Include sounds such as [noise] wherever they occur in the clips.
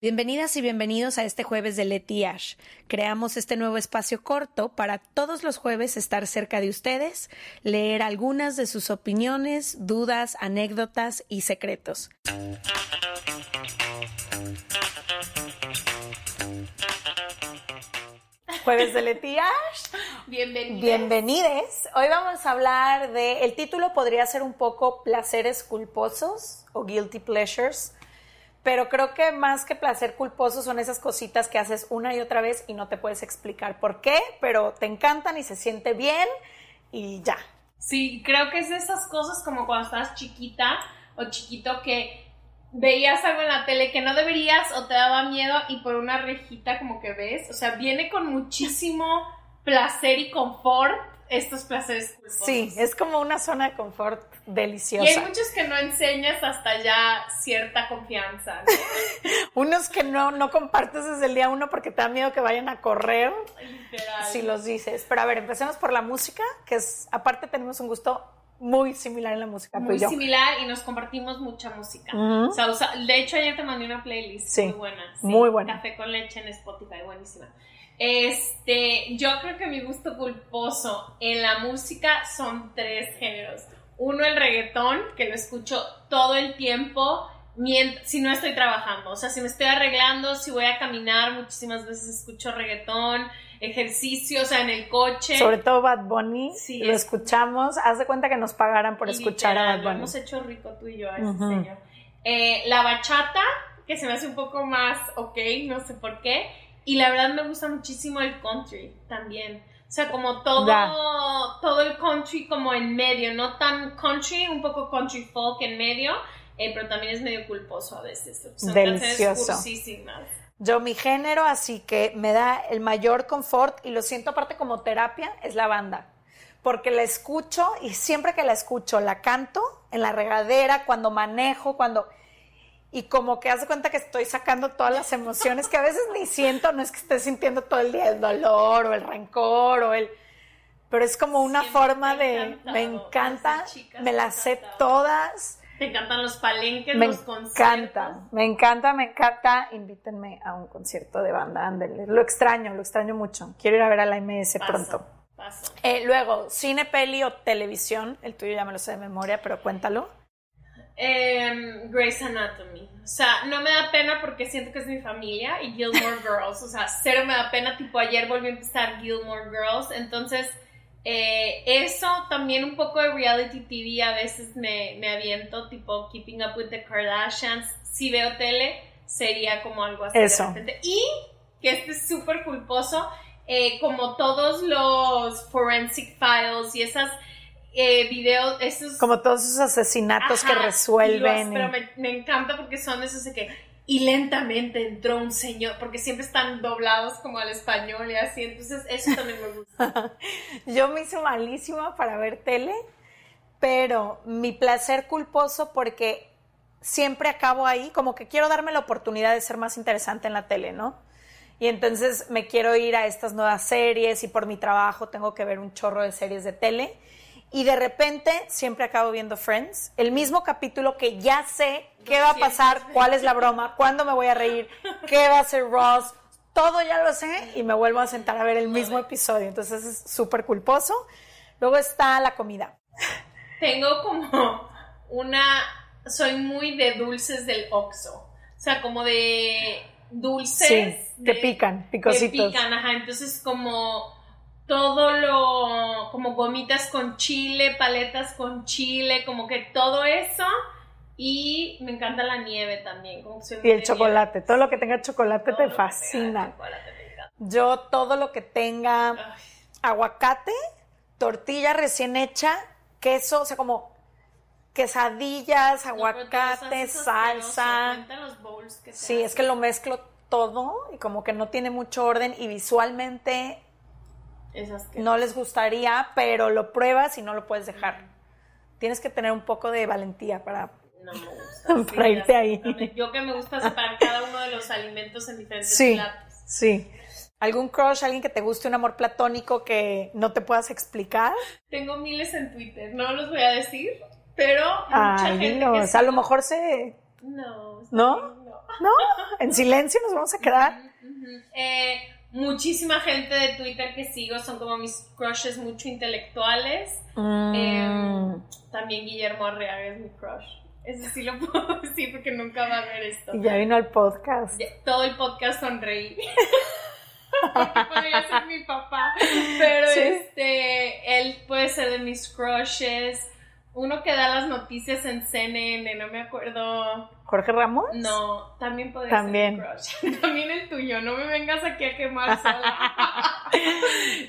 Bienvenidas y bienvenidos a este jueves de Leti Ash. Creamos este nuevo espacio corto para todos los jueves estar cerca de ustedes, leer algunas de sus opiniones, dudas, anécdotas y secretos. Jueves de Leti Ash. Bienvenidos. Bienvenides. Hoy vamos a hablar de, el título podría ser un poco placeres culposos o guilty pleasures pero creo que más que placer culposo son esas cositas que haces una y otra vez y no te puedes explicar por qué, pero te encantan y se siente bien y ya. Sí, creo que es de esas cosas como cuando estás chiquita o chiquito que veías algo en la tele que no deberías o te daba miedo y por una rejita como que ves, o sea, viene con muchísimo placer y confort estos placeres culposos. Sí, es como una zona de confort deliciosa. Y hay muchos que no enseñas hasta ya cierta confianza. [laughs] Unos que no, no compartes desde el día uno porque te da miedo que vayan a correr Literal. si los dices. Pero a ver, empecemos por la música, que es, aparte tenemos un gusto muy similar en la música. Muy yo. similar y nos compartimos mucha música. O sea, de hecho, ayer te mandé una playlist Sí, muy buena. sí, muy buena. Café con leche en Spotify, buenísima. Este, yo creo que mi gusto culposo en la música son tres géneros. Uno, el reggaetón, que lo escucho todo el tiempo mient- si no estoy trabajando. O sea, si me estoy arreglando, si voy a caminar, muchísimas veces escucho reggaetón, ejercicio, o sea, en el coche. Sobre todo Bad Bunny, Sí, lo es- escuchamos. Haz de cuenta que nos pagaran por escuchar a Bad Lo Bunny. hemos hecho rico tú y yo a ese Ujú. señor. Eh, la bachata, que se me hace un poco más ok, no sé por qué. Y la verdad me gusta muchísimo el country también. O sea, como todo, Ya. todo el country como en medio, no tan country, un poco country folk en medio, eh, pero también es medio culposo a veces. Son Delicioso. Yo mi género, así que me da el mayor confort y lo siento aparte como terapia, es la banda. Porque la escucho y siempre que la escucho la canto en la regadera, cuando manejo, cuando... Y como que hace cuenta que estoy sacando todas las emociones que a veces ni siento, no es que esté sintiendo todo el día el dolor o el rencor o el... Pero es como una Siempre forma de... encantado, Me encanta, me las sé todas. Te encantan los palenques, Me los conciertos. encanta, me encanta, me encanta. Invítenme a un concierto de banda, ándele. Lo extraño, lo extraño mucho. Quiero ir a ver a la MS Paso, pronto. paso. Eh, luego, cine, peli o televisión. El tuyo ya me lo sé de memoria, pero cuéntalo. Em, Grey's Anatomy. O sea, no me da pena porque siento que es mi familia y Gilmore [laughs] Girls. O sea, cero me da pena. Tipo, ayer volví a empezar Gilmore Girls. Entonces, eh, eso también un poco de reality TV a veces me, me aviento. Tipo, Keeping Up with the Kardashians. Si veo tele, sería como algo así. Eso. Y que este es súper culposo. eh, como todos los Forensic Files y esas eh, videos, esos Como todos esos asesinatos que resuelven. y los- y- pero me, me encanta porque son esos de que. Y lentamente entró un señor, porque siempre están doblados como al español y así. Entonces, eso también me gusta. [laughs] Yo me hice malísima para ver tele, pero mi placer culposo porque siempre acabo ahí, como que quiero darme la oportunidad de ser más interesante en la tele, ¿no? Y entonces me quiero ir a estas nuevas series y por mi trabajo tengo que ver un chorro de series de tele. Y de repente siempre acabo viendo Friends, el mismo capítulo que ya sé qué va a pasar, cuál es la broma, cuándo me voy a reír, qué va a hacer Ross, todo ya lo sé y me vuelvo a sentar a ver el mismo episodio. Entonces es súper culposo. Luego está la comida. Tengo como una. Soy muy de dulces del Oxxo. O sea, como de dulces. Sí, que pican, que picositos. pican, ajá. Entonces, como todo lo. Como gomitas con chile, paletas con chile, como que todo eso. Y me encanta la nieve también. Como soy Y el chocolate, todo lo que tenga chocolate. Todo te fascina. chocolate. Yo todo lo que tenga Ay, aguacate, tortilla recién hecha, queso, o sea, como quesadillas, no, aguacate, asqueroso. salsa. Los bowls que Sí, es que lo mezclo todo y como que no tiene mucho orden y visualmente. No les gustaría, pero lo pruebas y no lo puedes dejar. Tienes que tener un poco de valentía para... No me gusta. [laughs] Para irte ahí. Yo que me gusta separar cada uno de los alimentos en diferentes Sí. platos. Sí. ¿Algún crush, alguien que te guste, un amor platónico que no te puedas explicar? Tengo miles en Twitter, no los voy a decir, pero mucha Ay, gente dinos, que a lo mejor se... No. ¿No? no. ¿No? En silencio nos vamos a quedar. Eh, muchísima gente de Twitter que sigo son como mis crushes mucho intelectuales. Mm. Eh, también Guillermo Arriaga es mi crush. Eso sí lo [laughs] puedo decir porque nunca va a ver esto. Y ya vino al podcast. Todo el podcast sonreí. [laughs] porque podría ser mi papá. Pero Sí. este, él puede ser de mis crushes. Uno que da las noticias en CNN, no me acuerdo. Jorge Ramos. No, también podría También. ser crush. [laughs] También el tuyo, no me vengas aquí a quemar [laughs] sola.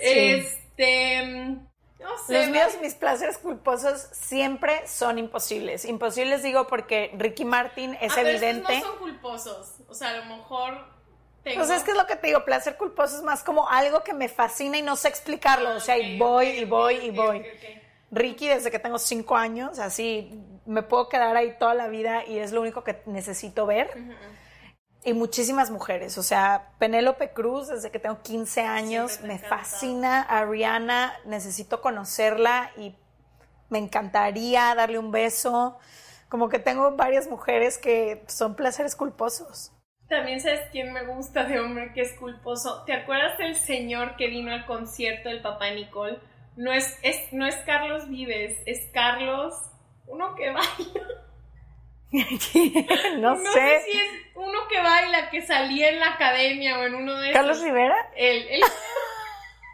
Este, no sé. Los míos, mis placeres culposos siempre son imposibles. Imposibles digo porque Ricky Martin es Ah, evidente. no son culposos. O sea, a lo mejor tengo... Pues es que es lo que te digo, placer culposo es más como algo que me fascina y no sé explicarlo. O sea, y Ok, voy y voy y voy. Ricky desde que tengo cinco años, así me puedo quedar ahí toda la vida y es lo único que necesito ver. Y muchísimas mujeres, o sea, Penélope Cruz desde que tengo 15 años, me encantado. fascina, Ariana, necesito conocerla y me encantaría darle un beso. Como que tengo varias mujeres que son placeres culposos. También sabes quién me gusta de hombre que es culposo. ¿Te acuerdas del señor que vino al concierto del papá Nicole? No es, es, no es Carlos Vives, es Carlos, uno que baila. [laughs] no, No sé. sé si es uno que baila, que salía en la academia o en uno de Carlos esos. Rivera, Él, él,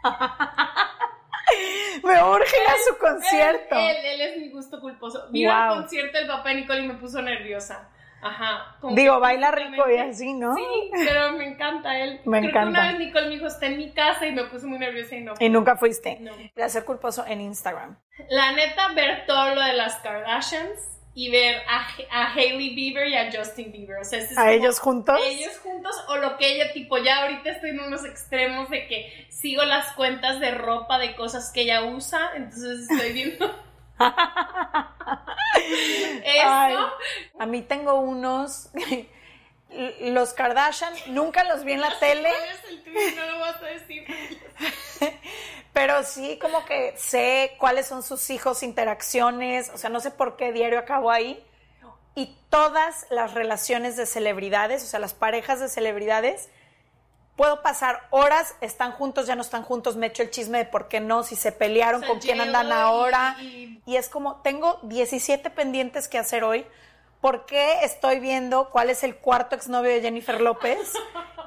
[laughs] me urge a su concierto. Él, él es mi gusto culposo. Vino Wow. al concierto del papá de Nicole y me puso nerviosa. Ajá. Digo, baila rico y así, ¿no? Sí, pero me encanta él. Me Creo encanta. que una vez Nicole me dijo, está en mi casa y me puse muy nerviosa y no. Y nunca fuiste. No. Placer culposo en Instagram. La neta, ver todo lo de las Kardashians y ver a, a Hailey Bieber y a Justin Bieber. O sea, es ¿A ellos juntos? Ellos juntos o lo que ella, tipo, ya ahorita estoy en unos extremos de que sigo las cuentas de ropa de cosas que ella usa, entonces estoy viendo. Ay, a mí tengo unos. [laughs] Los Kardashian, nunca los vi en la tele. No lo vas a decir. [laughs] pero sí como que sé cuáles son sus hijos, interacciones, o sea, no sé por qué diario acabo ahí. Y todas las relaciones de celebridades, o sea, las parejas de celebridades, puedo pasar horas, están juntos, ya no están juntos, me echo el chisme de por qué no, si se pelearon, O sea, con quién andan ahora. y- Y es como, tengo 17 pendientes que hacer hoy. ¿Por qué estoy viendo cuál es el cuarto exnovio de Jennifer López?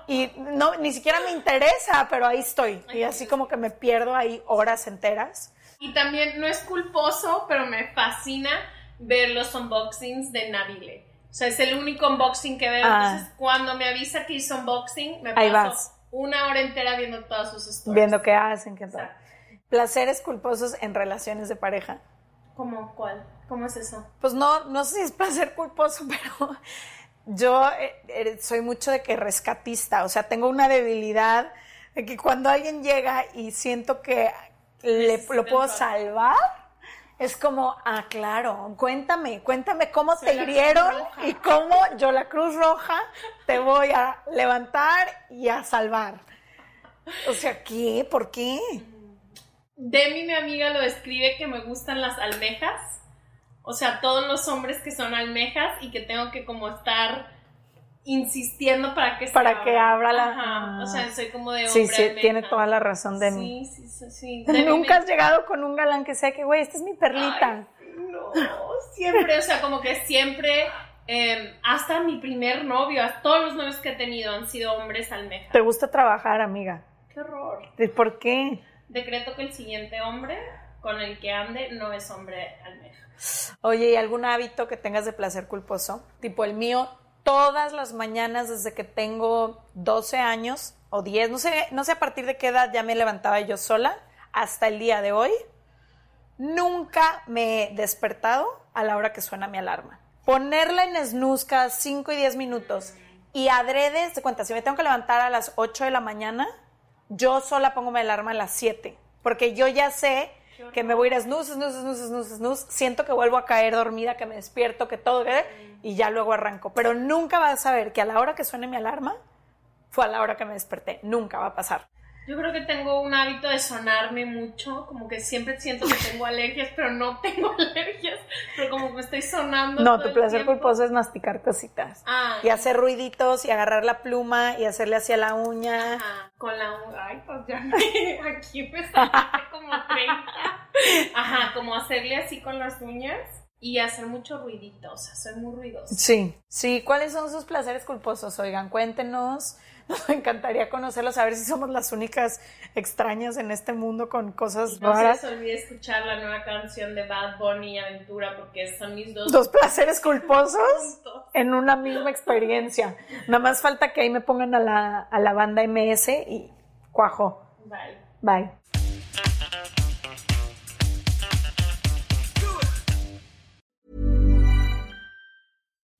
Y no, ni siquiera me interesa, pero ahí estoy. Y así como que me pierdo ahí horas enteras. Y también no es culposo, pero me fascina ver los unboxings de Nabile. O sea, es el único unboxing que veo. Ah. Entonces, cuando me avisa que hizo unboxing, me Ahí paso vas. una hora entera viendo todas sus stories. Viendo qué hacen, qué tal. Placeres culposos en relaciones de pareja. ¿Cómo cuál? ¿Cómo es eso? Pues no, no sé si es placer culposo, [laughs] pero yo eh, eh, soy mucho de que rescatista, o sea, tengo una debilidad de que cuando alguien llega y siento que le, lo puedo salvar, es como, ah, claro, cuéntame, cuéntame cómo Soy te hirieron y cómo yo, la Cruz Roja, te voy a levantar y a salvar. O sea, ¿qué? ¿Por qué? Demi, mi amiga, lo describe que me gustan las almejas. O sea, todos los hombres que son almejas y que tengo que como estar insistiendo para que se Para que abra la- Ajá. O sea, soy como de hombre Sí, sí, almeja. tiene toda la razón de mí. Sí, sí, sí. sí. [laughs] Nunca has llegado con un galán que sea que, güey, esta es mi perlita. Ay, no, siempre, o sea, como que siempre, eh, hasta mi primer novio, hasta todos los novios que he tenido han sido hombres almejas. Te gusta trabajar, amiga. Qué horror. ¿Y ¿Por qué? Decreto que el siguiente hombre con el que ande no es hombre almeja. Oye, ¿y algún hábito que tengas de placer culposo? Tipo el mío, todas las mañanas desde que tengo 12 años o 10, no sé, no sé a partir de qué edad ya me levantaba yo sola, hasta el día de hoy, nunca me he despertado a la hora que suena mi alarma. Ponerla en snooze cada 5 y 10 minutos y adrede, de cuenta, si me tengo que levantar a las 8 de la mañana, yo sola pongo mi alarma a las 7, porque yo ya sé que me voy a ir a snooze, snooze, snooze, snooze, snooze, siento que vuelvo a caer dormida, que me despierto, que todo, ¿eh? y ya luego arranco. Pero nunca vas a saber que a la hora que suene mi alarma fue a la hora que me desperté. Nunca va a pasar. Yo creo que tengo un hábito de sonarme mucho, como que siempre siento que tengo alergias, pero no [laughs] tengo alergias, pero como que me estoy sonando. No, todo tu placer culposo es masticar cositas. Ah, Y hacer ruiditos y agarrar la pluma y hacerle hacia la uña. Ajá, con la uña. Ay, pues ya me, [laughs] aquí me sacaste como 30. Ajá, como hacerle así con las uñas y hacer mucho ruidito, o sea, soy muy ruidosa. Sí, sí. ¿Cuáles son sus placeres culposos? Oigan, cuéntenos. [laughs] Nos encantaría conocerlos, a ver si somos las únicas extrañas en este mundo con cosas No se raras. les olvide escuchar la nueva canción de Bad Bunny y Aventura porque son mis dos Dos placeres culposos [laughs] en una misma experiencia. Nada más falta que ahí me pongan a la, a la banda MS y cuajo. Bye. Bye.